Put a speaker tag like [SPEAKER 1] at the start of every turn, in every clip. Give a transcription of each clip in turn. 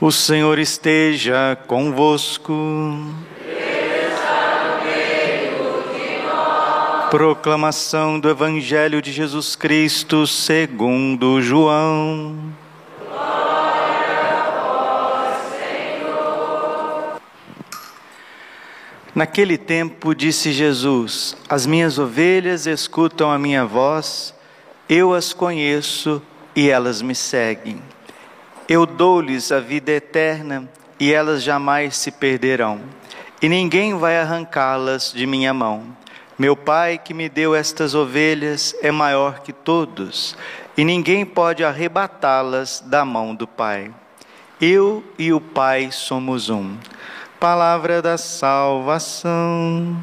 [SPEAKER 1] O Senhor esteja convosco. Proclamação do Evangelho de Jesus Cristo segundo João. Naquele tempo disse Jesus: As minhas ovelhas escutam a minha voz, eu as conheço e elas me seguem. Eu dou-lhes a vida eterna e elas jamais se perderão, e ninguém vai arrancá-las de minha mão. Meu Pai que me deu estas ovelhas é maior que todos, e ninguém pode arrebatá-las da mão do Pai. Eu e o Pai somos um. Palavra da salvação.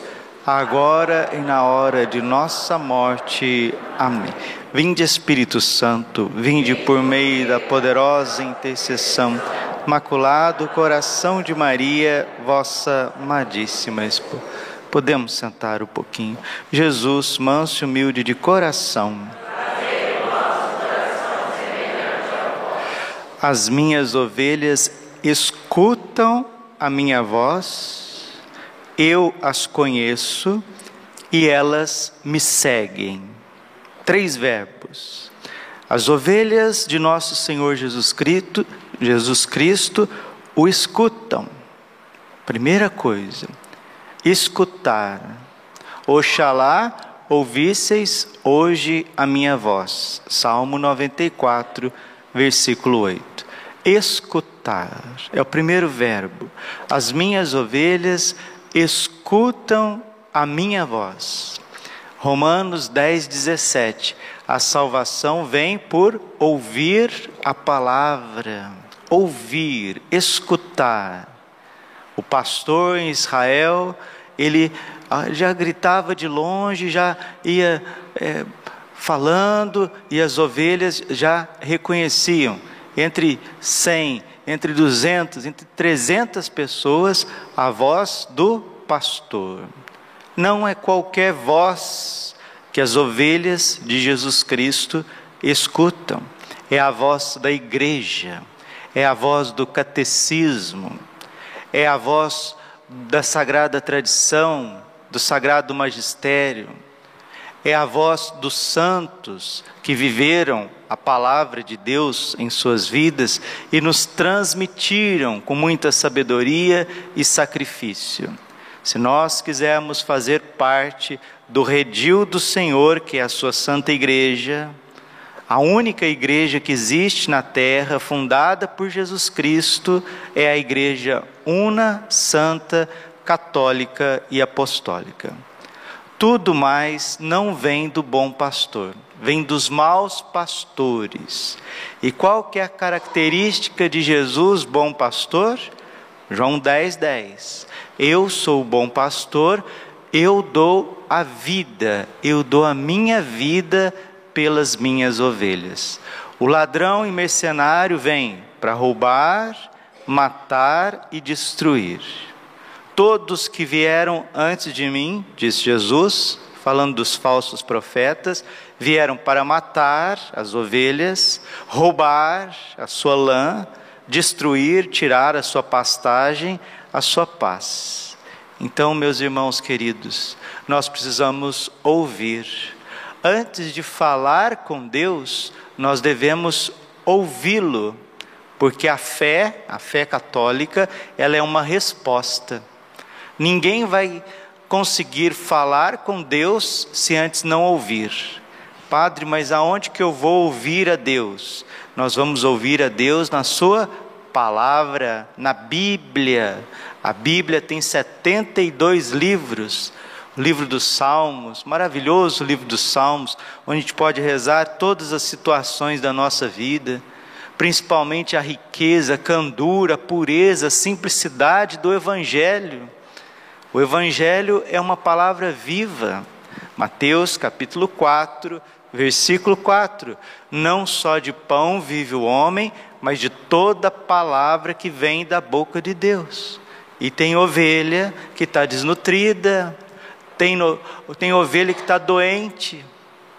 [SPEAKER 1] agora e na hora de nossa morte. Amém. Vinde, Espírito Santo, vinde por meio da poderosa intercessão Imaculado Coração de Maria, vossa amadíssima esposa. Podemos sentar um pouquinho. Jesus, manso e humilde de coração. As minhas ovelhas escutam a minha voz, eu as conheço e elas me seguem. Três verbos. As ovelhas de nosso Senhor Jesus Cristo Jesus Cristo o escutam. Primeira coisa, escutar. Oxalá ouvisseis hoje a minha voz. Salmo 94, versículo 8. Escutar é o primeiro verbo. As minhas ovelhas escutam a minha voz. Romanos 10, 17. A salvação vem por ouvir a palavra ouvir, escutar. O pastor em Israel, ele ah, já gritava de longe, já ia é, falando, e as ovelhas já reconheciam. Entre 100, entre 200, entre 300 pessoas, a voz do pastor. Não é qualquer voz que as ovelhas de Jesus Cristo escutam, é a voz da igreja. É a voz do catecismo, é a voz da sagrada tradição, do sagrado magistério, é a voz dos santos que viveram a palavra de Deus em suas vidas e nos transmitiram com muita sabedoria e sacrifício. Se nós quisermos fazer parte do redil do Senhor, que é a sua santa igreja, a única igreja que existe na terra, fundada por Jesus Cristo, é a igreja una, santa, católica e apostólica. Tudo mais não vem do bom pastor, vem dos maus pastores. E qual que é a característica de Jesus, bom pastor? João 10, 10. Eu sou o bom pastor, eu dou a vida, eu dou a minha vida pelas minhas ovelhas. O ladrão e mercenário vem para roubar, matar e destruir. Todos que vieram antes de mim, diz Jesus, falando dos falsos profetas, vieram para matar as ovelhas, roubar a sua lã, destruir, tirar a sua pastagem, a sua paz. Então, meus irmãos queridos, nós precisamos ouvir antes de falar com Deus, nós devemos ouvi-lo, porque a fé, a fé católica, ela é uma resposta. Ninguém vai conseguir falar com Deus se antes não ouvir. Padre, mas aonde que eu vou ouvir a Deus? Nós vamos ouvir a Deus na sua palavra, na Bíblia. A Bíblia tem 72 livros o livro dos Salmos, maravilhoso livro dos Salmos, onde a gente pode rezar todas as situações da nossa vida, principalmente a riqueza, a candura, a pureza, a simplicidade do Evangelho. O Evangelho é uma palavra viva, Mateus capítulo 4, versículo 4: Não só de pão vive o homem, mas de toda palavra que vem da boca de Deus. E tem ovelha que está desnutrida, tem, no, tem ovelha que está doente,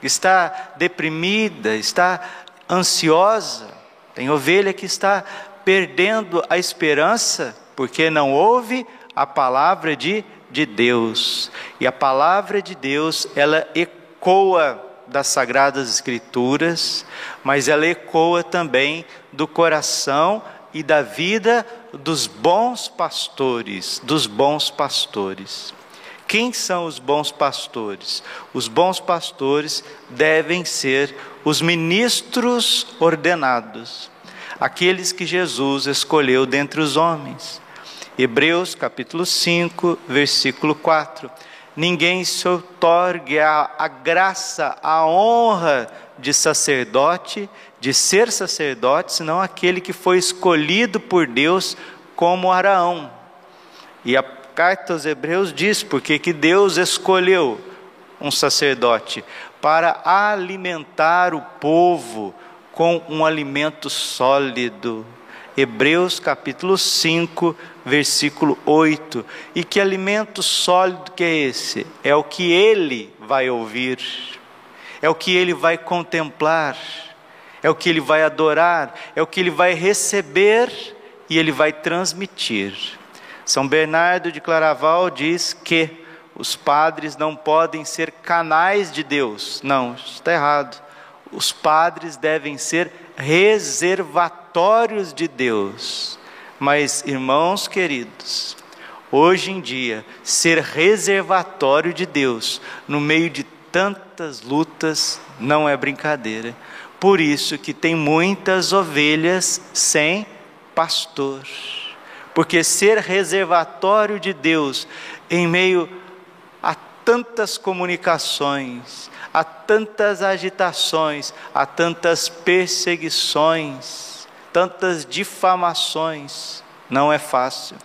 [SPEAKER 1] está deprimida, está ansiosa, tem ovelha que está perdendo a esperança porque não ouve a palavra de, de Deus. E a palavra de Deus, ela ecoa das Sagradas Escrituras, mas ela ecoa também do coração e da vida dos bons pastores, dos bons pastores. Quem são os bons pastores? Os bons pastores devem ser os ministros ordenados, aqueles que Jesus escolheu dentre os homens. Hebreus capítulo 5, versículo 4. Ninguém se otorgue a, a graça, a honra de sacerdote, de ser sacerdote, senão aquele que foi escolhido por Deus como Araão. E a carta aos Hebreus diz porque que Deus escolheu um sacerdote para alimentar o povo com um alimento sólido. Hebreus capítulo 5, versículo 8. E que alimento sólido que é esse? É o que ele vai ouvir, é o que ele vai contemplar, é o que ele vai adorar, é o que ele vai receber e ele vai transmitir. São Bernardo de Claraval diz que os padres não podem ser canais de Deus. Não, está errado. Os padres devem ser reservatórios de Deus. Mas, irmãos queridos, hoje em dia, ser reservatório de Deus no meio de tantas lutas não é brincadeira. Por isso que tem muitas ovelhas sem pastor. Porque ser reservatório de Deus em meio a tantas comunicações, a tantas agitações, a tantas perseguições, tantas difamações, não é fácil.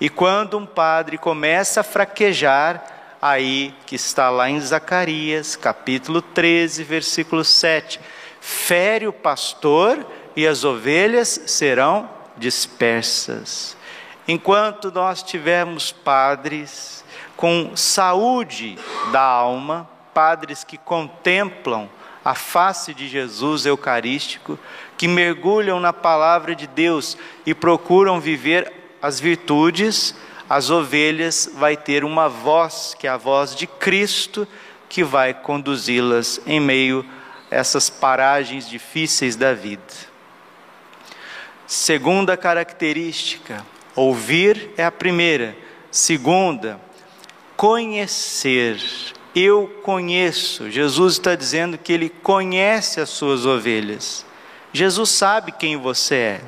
[SPEAKER 1] E quando um padre começa a fraquejar, aí que está lá em Zacarias, capítulo 13, versículo 7, fere o pastor e as ovelhas serão dispersas. Enquanto nós tivermos padres com saúde da alma, padres que contemplam a face de Jesus eucarístico, que mergulham na palavra de Deus e procuram viver as virtudes, as ovelhas vai ter uma voz, que é a voz de Cristo, que vai conduzi-las em meio a essas paragens difíceis da vida. Segunda característica, ouvir é a primeira. Segunda, conhecer eu conheço. Jesus está dizendo que ele conhece as suas ovelhas. Jesus sabe quem você é.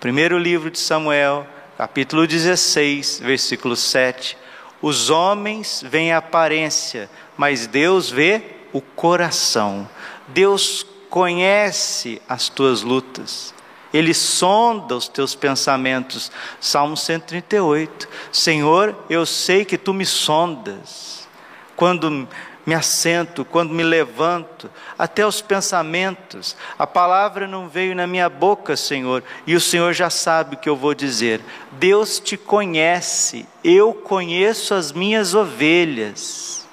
[SPEAKER 1] Primeiro livro de Samuel, capítulo 16, versículo 7. Os homens veem a aparência, mas Deus vê o coração. Deus conhece as tuas lutas. Ele sonda os teus pensamentos. Salmo 138. Senhor, eu sei que tu me sondas quando me assento, quando me levanto, até os pensamentos. A palavra não veio na minha boca, Senhor, e o Senhor já sabe o que eu vou dizer. Deus te conhece, eu conheço as minhas ovelhas,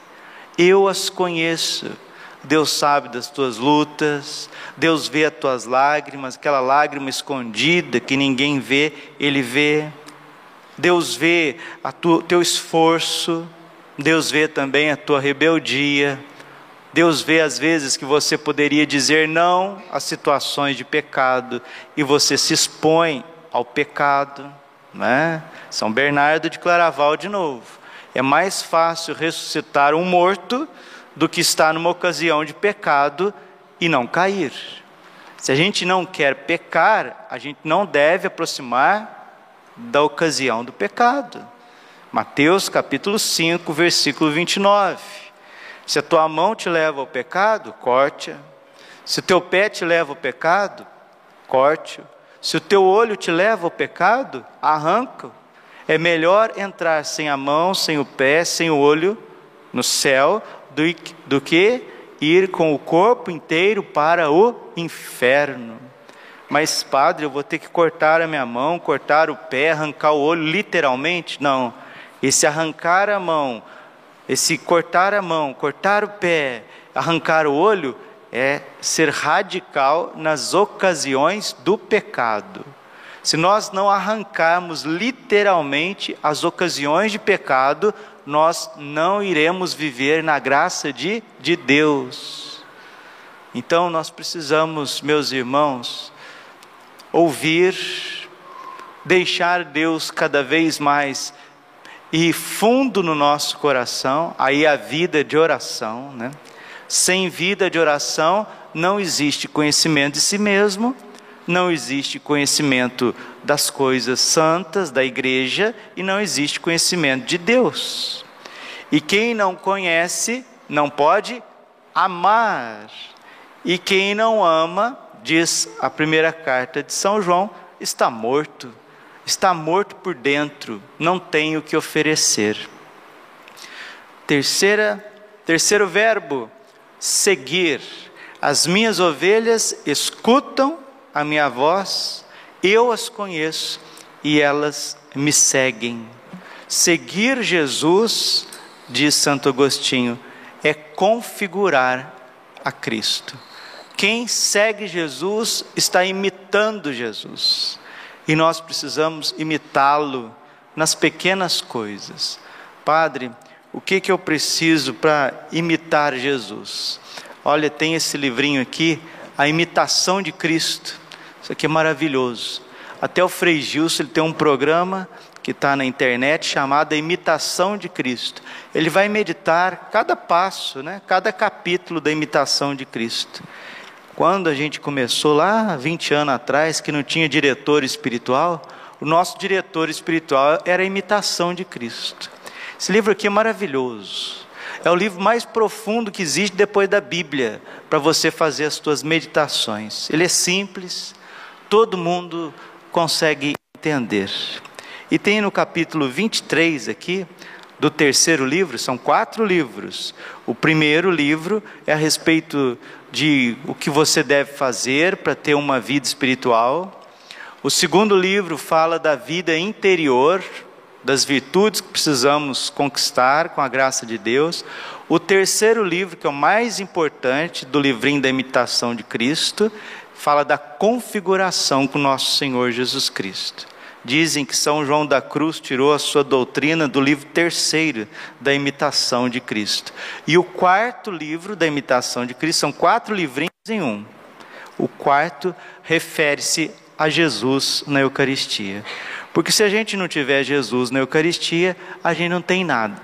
[SPEAKER 1] eu as conheço. Deus sabe das tuas lutas, Deus vê as tuas lágrimas, aquela lágrima escondida que ninguém vê, Ele vê. Deus vê o teu esforço, Deus vê também a tua rebeldia. Deus vê às vezes que você poderia dizer não a situações de pecado e você se expõe ao pecado, né? São Bernardo de Claraval de novo. É mais fácil ressuscitar um morto do que estar numa ocasião de pecado e não cair. Se a gente não quer pecar, a gente não deve aproximar da ocasião do pecado. Mateus capítulo 5, versículo 29. Se a tua mão te leva ao pecado, corte-a. Se o teu pé te leva ao pecado, corte-o. Se o teu olho te leva ao pecado, arranca-o. É melhor entrar sem a mão, sem o pé, sem o olho no céu, do, do que ir com o corpo inteiro para o inferno. Mas, padre, eu vou ter que cortar a minha mão, cortar o pé, arrancar o olho, literalmente? Não. Esse arrancar a mão, esse cortar a mão, cortar o pé, arrancar o olho, é ser radical nas ocasiões do pecado. Se nós não arrancarmos literalmente as ocasiões de pecado, nós não iremos viver na graça de, de Deus. Então nós precisamos, meus irmãos, ouvir, deixar Deus cada vez mais e fundo no nosso coração, aí a vida de oração, né? Sem vida de oração não existe conhecimento de si mesmo, não existe conhecimento das coisas santas da igreja e não existe conhecimento de Deus. E quem não conhece não pode amar. E quem não ama, diz a primeira carta de São João, está morto. Está morto por dentro, não tem o que oferecer. Terceira, terceiro verbo, seguir. As minhas ovelhas escutam a minha voz, eu as conheço e elas me seguem. Seguir Jesus, diz Santo Agostinho, é configurar a Cristo. Quem segue Jesus está imitando Jesus. E nós precisamos imitá-lo nas pequenas coisas. Padre, o que, que eu preciso para imitar Jesus? Olha, tem esse livrinho aqui, A Imitação de Cristo. Isso aqui é maravilhoso. Até o Frei Gilson ele tem um programa que está na internet chamado Imitação de Cristo. Ele vai meditar cada passo, né? cada capítulo da imitação de Cristo. Quando a gente começou lá 20 anos atrás, que não tinha diretor espiritual, o nosso diretor espiritual era a imitação de Cristo. Esse livro aqui é maravilhoso. É o livro mais profundo que existe depois da Bíblia para você fazer as suas meditações. Ele é simples, todo mundo consegue entender. E tem no capítulo 23 aqui, do terceiro livro, são quatro livros. O primeiro livro é a respeito de o que você deve fazer para ter uma vida espiritual. O segundo livro fala da vida interior, das virtudes que precisamos conquistar com a graça de Deus. O terceiro livro, que é o mais importante do livrinho da imitação de Cristo, fala da configuração com nosso Senhor Jesus Cristo. Dizem que São João da Cruz tirou a sua doutrina do livro terceiro da imitação de Cristo. E o quarto livro da imitação de Cristo, são quatro livrinhos em um. O quarto refere-se a Jesus na Eucaristia. Porque se a gente não tiver Jesus na Eucaristia, a gente não tem nada.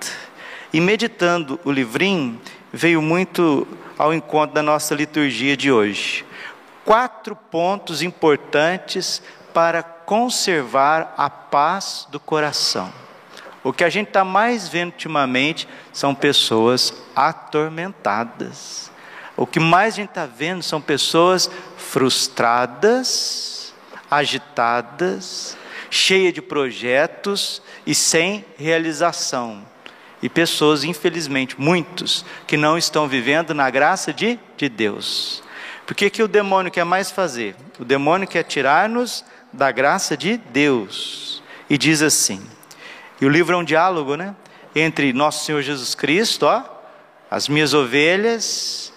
[SPEAKER 1] E meditando o livrinho, veio muito ao encontro da nossa liturgia de hoje. Quatro pontos importantes para conservar a paz do coração. O que a gente está mais vendo ultimamente são pessoas atormentadas. O que mais a gente está vendo são pessoas frustradas, agitadas, cheia de projetos e sem realização. E pessoas, infelizmente, muitos, que não estão vivendo na graça de, de Deus. Porque que o demônio quer mais fazer? O demônio quer tirar-nos da graça de Deus. E diz assim: e o livro é um diálogo, né? Entre nosso Senhor Jesus Cristo, ó, as minhas ovelhas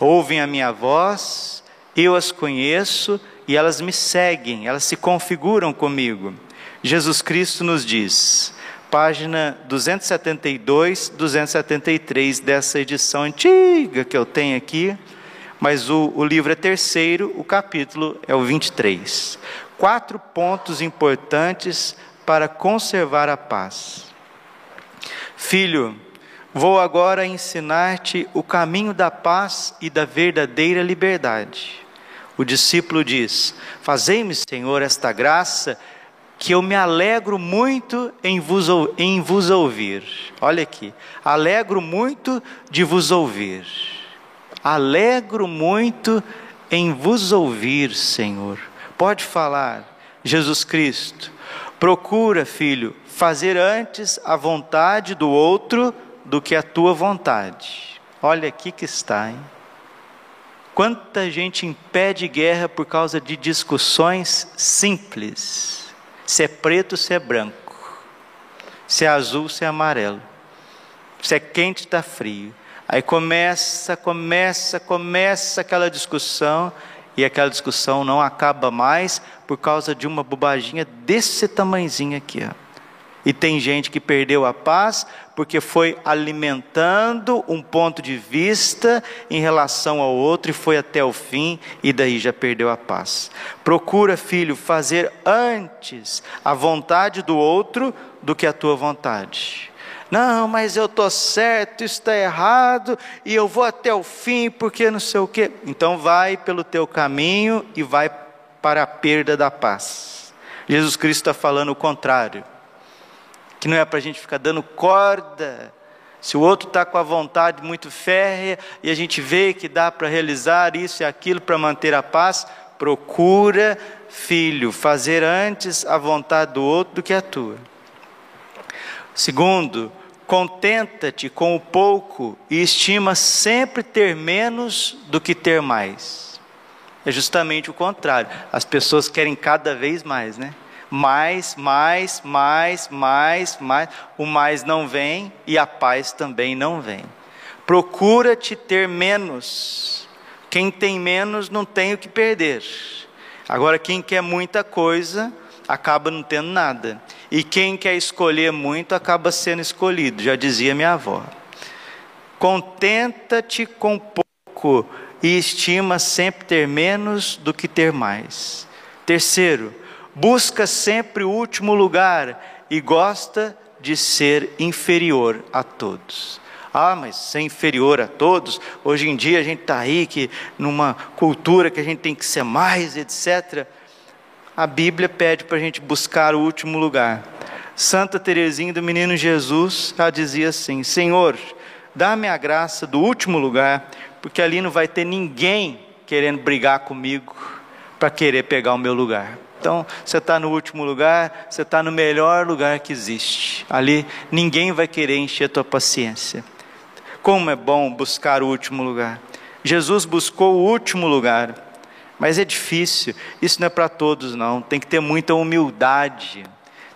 [SPEAKER 1] ouvem a minha voz, eu as conheço e elas me seguem, elas se configuram comigo. Jesus Cristo nos diz, página 272, 273 dessa edição antiga que eu tenho aqui, mas o, o livro é terceiro, o capítulo é o 23. Quatro pontos importantes para conservar a paz. Filho, vou agora ensinar-te o caminho da paz e da verdadeira liberdade. O discípulo diz: Fazei-me, Senhor, esta graça, que eu me alegro muito em vos, em vos ouvir. Olha aqui, alegro muito de vos ouvir. Alegro muito em vos ouvir, Senhor. Pode falar, Jesus Cristo. Procura, filho, fazer antes a vontade do outro do que a tua vontade. Olha aqui que está, hein? Quanta gente impede guerra por causa de discussões simples. Se é preto, se é branco. Se é azul, se é amarelo. Se é quente, está frio. Aí começa, começa, começa aquela discussão e aquela discussão não acaba mais por causa de uma bobaginha desse tamanhozinho aqui, ó. E tem gente que perdeu a paz porque foi alimentando um ponto de vista em relação ao outro e foi até o fim e daí já perdeu a paz. Procura, filho, fazer antes a vontade do outro do que a tua vontade. Não, mas eu estou certo, isso está errado, e eu vou até o fim, porque não sei o quê. Então vai pelo teu caminho e vai para a perda da paz. Jesus Cristo está falando o contrário que não é para a gente ficar dando corda. Se o outro está com a vontade muito férrea e a gente vê que dá para realizar isso e aquilo para manter a paz, procura, filho, fazer antes a vontade do outro do que a tua. Segundo, contenta-te com o pouco e estima sempre ter menos do que ter mais. É justamente o contrário. As pessoas querem cada vez mais, né? mais, mais, mais, mais, mais. O mais não vem e a paz também não vem. Procura-te ter menos. Quem tem menos não tem o que perder. Agora, quem quer muita coisa acaba não tendo nada. E quem quer escolher muito acaba sendo escolhido, já dizia minha avó. Contenta-te com pouco e estima sempre ter menos do que ter mais. Terceiro, busca sempre o último lugar e gosta de ser inferior a todos. Ah, mas ser inferior a todos, hoje em dia a gente está aí que numa cultura que a gente tem que ser mais, etc. A Bíblia pede para a gente buscar o último lugar. Santa Teresinha do Menino Jesus, ela dizia assim: Senhor, dá-me a graça do último lugar, porque ali não vai ter ninguém querendo brigar comigo para querer pegar o meu lugar. Então, você está no último lugar, você está no melhor lugar que existe. Ali ninguém vai querer encher a tua paciência. Como é bom buscar o último lugar. Jesus buscou o último lugar, mas é difícil. Isso não é para todos, não. Tem que ter muita humildade,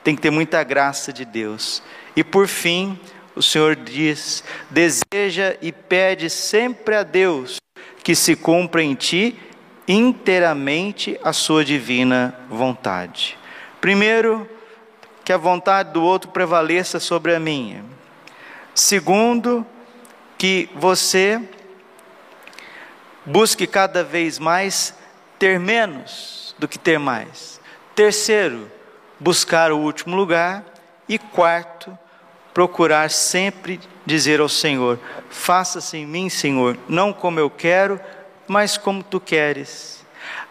[SPEAKER 1] tem que ter muita graça de Deus. E por fim, o Senhor diz: deseja e pede sempre a Deus que se cumpra em ti inteiramente a sua divina vontade. Primeiro, que a vontade do outro prevaleça sobre a minha. Segundo, que você busque cada vez mais ter menos do que ter mais. Terceiro, buscar o último lugar. E quarto, procurar sempre dizer ao Senhor: Faça-se em mim, Senhor, não como eu quero, mas como tu queres.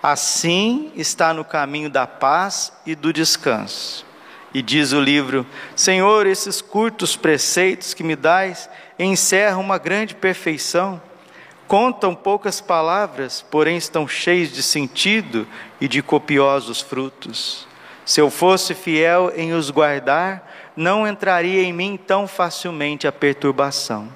[SPEAKER 1] Assim está no caminho da paz e do descanso. E diz o livro: Senhor, esses curtos preceitos que me dais encerram uma grande perfeição. Contam poucas palavras, porém estão cheios de sentido e de copiosos frutos. Se eu fosse fiel em os guardar, não entraria em mim tão facilmente a perturbação.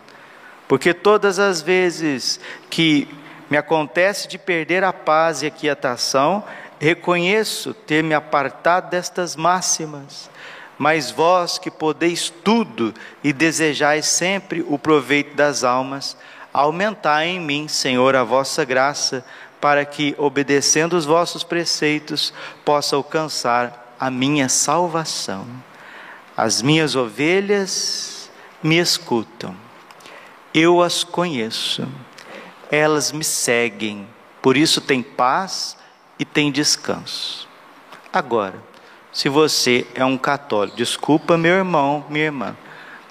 [SPEAKER 1] Porque todas as vezes que me acontece de perder a paz e a quietação, reconheço ter me apartado destas máximas. Mas vós que podeis tudo e desejais sempre o proveito das almas, aumentai em mim, Senhor, a vossa graça, para que, obedecendo os vossos preceitos, possa alcançar a minha salvação. As minhas ovelhas me escutam, eu as conheço elas me seguem. Por isso tem paz e tem descanso. Agora, se você é um católico, desculpa meu irmão, minha irmã,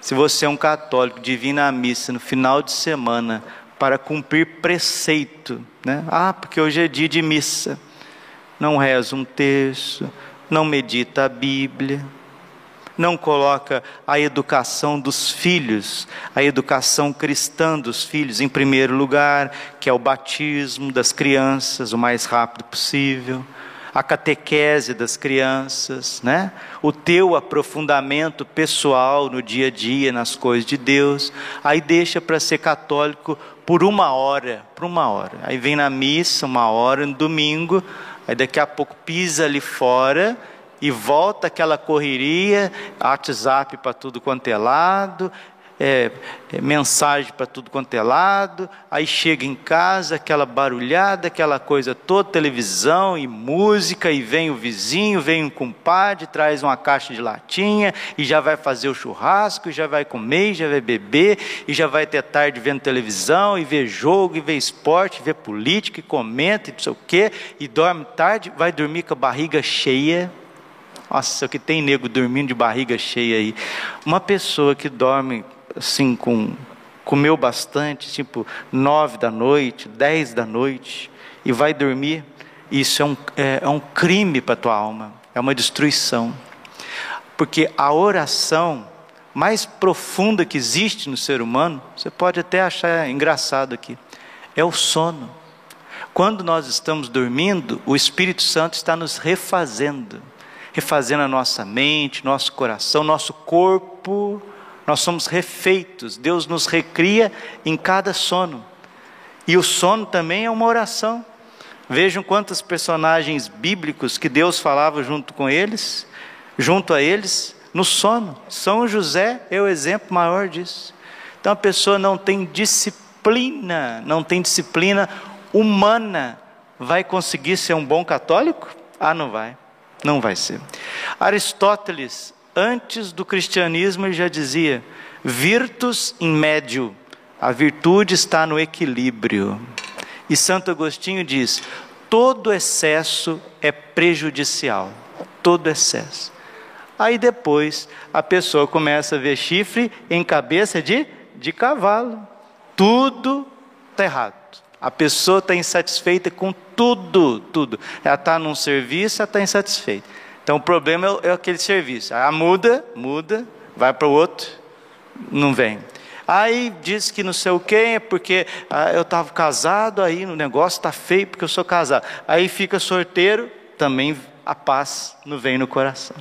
[SPEAKER 1] se você é um católico de vir na missa no final de semana para cumprir preceito, né? Ah, porque hoje é dia de missa. Não reza um terço, não medita a Bíblia, não coloca a educação dos filhos, a educação cristã dos filhos em primeiro lugar, que é o batismo das crianças o mais rápido possível, a catequese das crianças, né? o teu aprofundamento pessoal no dia a dia, nas coisas de Deus. Aí deixa para ser católico por uma hora, por uma hora. Aí vem na missa uma hora no domingo, aí daqui a pouco pisa ali fora e volta aquela correria, WhatsApp para tudo quanto é lado, é, é, mensagem para tudo quanto é lado, aí chega em casa, aquela barulhada, aquela coisa toda, televisão e música, e vem o vizinho, vem um compadre, traz uma caixa de latinha, e já vai fazer o churrasco, e já vai comer, e já vai beber, e já vai ter tarde vendo televisão, e ver jogo, e ver esporte, e ver política, e comenta, e não sei o quê, e dorme tarde, vai dormir com a barriga cheia, nossa, o que tem nego dormindo de barriga cheia aí. Uma pessoa que dorme assim, com, comeu bastante, tipo nove da noite, dez da noite, e vai dormir, isso é um, é, é um crime para a tua alma, é uma destruição. Porque a oração mais profunda que existe no ser humano, você pode até achar engraçado aqui, é o sono. Quando nós estamos dormindo, o Espírito Santo está nos refazendo, refazendo a nossa mente, nosso coração, nosso corpo nós somos refeitos, Deus nos recria em cada sono. E o sono também é uma oração. Vejam quantos personagens bíblicos que Deus falava junto com eles, junto a eles, no sono. São José é o exemplo maior disso. Então a pessoa não tem disciplina, não tem disciplina humana, vai conseguir ser um bom católico? Ah, não vai. Não vai ser. Aristóteles antes do cristianismo ele já dizia: virtus in médio, a virtude está no equilíbrio. E Santo Agostinho diz: todo excesso é prejudicial, todo excesso. Aí depois a pessoa começa a ver chifre em cabeça de, de cavalo. Tudo está errado. A pessoa está insatisfeita com tudo, tudo. Ela está num serviço, ela está insatisfeita. Então o problema é, é aquele serviço. Ah, muda, muda, vai para o outro, não vem. Aí diz que não sei o que, é porque ah, eu estava casado, aí o negócio está feio porque eu sou casado. Aí fica sorteiro, também a paz não vem no coração.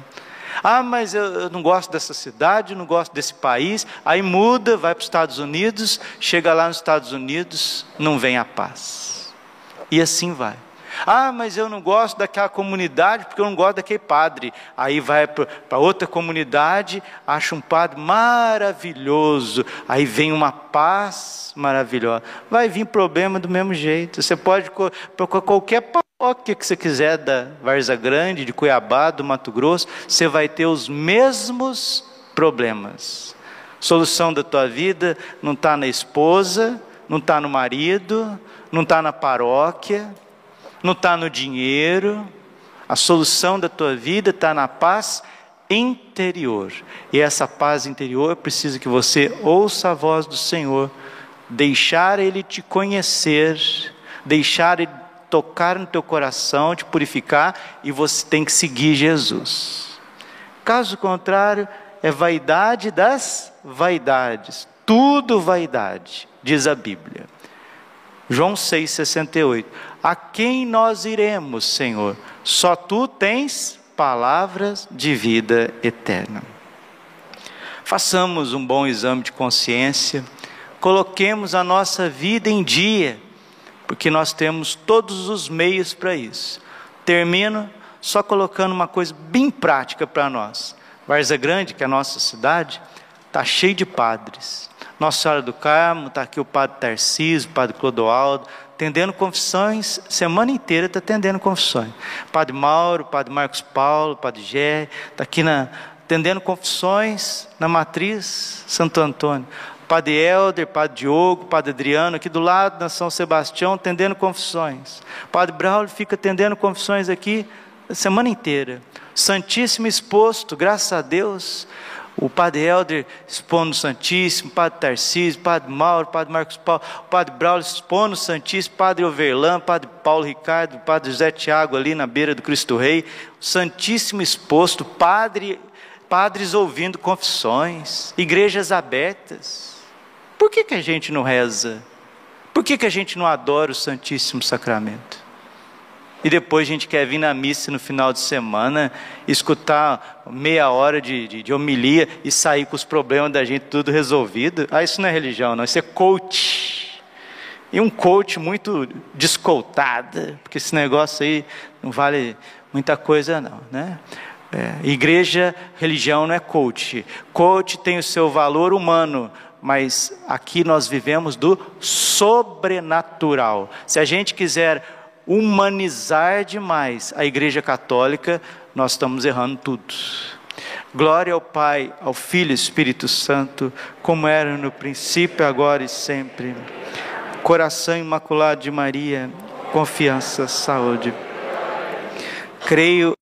[SPEAKER 1] Ah, mas eu, eu não gosto dessa cidade, não gosto desse país. Aí muda, vai para os Estados Unidos, chega lá nos Estados Unidos, não vem a paz. E assim vai. Ah, mas eu não gosto daquela comunidade porque eu não gosto daquele padre. Aí vai para outra comunidade, acha um padre maravilhoso, aí vem uma paz maravilhosa. Vai vir problema do mesmo jeito. Você pode procurar qualquer paróquia que você quiser da Varza Grande, de Cuiabá, do Mato Grosso, você vai ter os mesmos problemas. Solução da tua vida não está na esposa, não está no marido, não está na paróquia, não está no dinheiro, a solução da tua vida está na paz interior. E essa paz interior precisa que você ouça a voz do Senhor, deixar Ele te conhecer, deixar Ele tocar no teu coração, te purificar, e você tem que seguir Jesus. Caso contrário, é vaidade das vaidades, tudo vaidade, diz a Bíblia. João 6,68. A quem nós iremos, Senhor? Só tu tens palavras de vida eterna. Façamos um bom exame de consciência, coloquemos a nossa vida em dia, porque nós temos todos os meios para isso. Termino só colocando uma coisa bem prática para nós. Varza Grande, que é a nossa cidade, está cheio de padres. Nossa Senhora do Carmo, está aqui o Padre Tarcísio, o Padre Clodoaldo, atendendo confissões, semana inteira está atendendo confissões. Padre Mauro, Padre Marcos Paulo, Padre Gé, está aqui na, atendendo confissões na matriz Santo Antônio. Padre Helder, Padre Diogo, Padre Adriano, aqui do lado na São Sebastião, atendendo confissões. Padre Braulio fica atendendo confissões aqui a semana inteira. Santíssimo exposto, graças a Deus o padre Helder expondo o Santíssimo, o padre Tarcísio, o padre Mauro, o padre Marcos Paulo, o padre Braulio expondo o Santíssimo, o padre Overlan, o padre Paulo Ricardo, o padre José Tiago ali na beira do Cristo Rei, o Santíssimo exposto, padre, padres ouvindo confissões, igrejas abertas. Por que, que a gente não reza? Por que, que a gente não adora o Santíssimo Sacramento? E depois a gente quer vir na missa no final de semana, escutar meia hora de, de, de homilia e sair com os problemas da gente tudo resolvido. Ah, isso não é religião, não, isso é coach. E um coach muito descoltado, porque esse negócio aí não vale muita coisa, não, né? É, igreja, religião não é coach. Coach tem o seu valor humano, mas aqui nós vivemos do sobrenatural. Se a gente quiser humanizar demais a Igreja Católica, nós estamos errando tudo. Glória ao Pai, ao Filho e Espírito Santo, como era no princípio, agora e sempre. Coração imaculado de Maria, confiança, saúde. Creio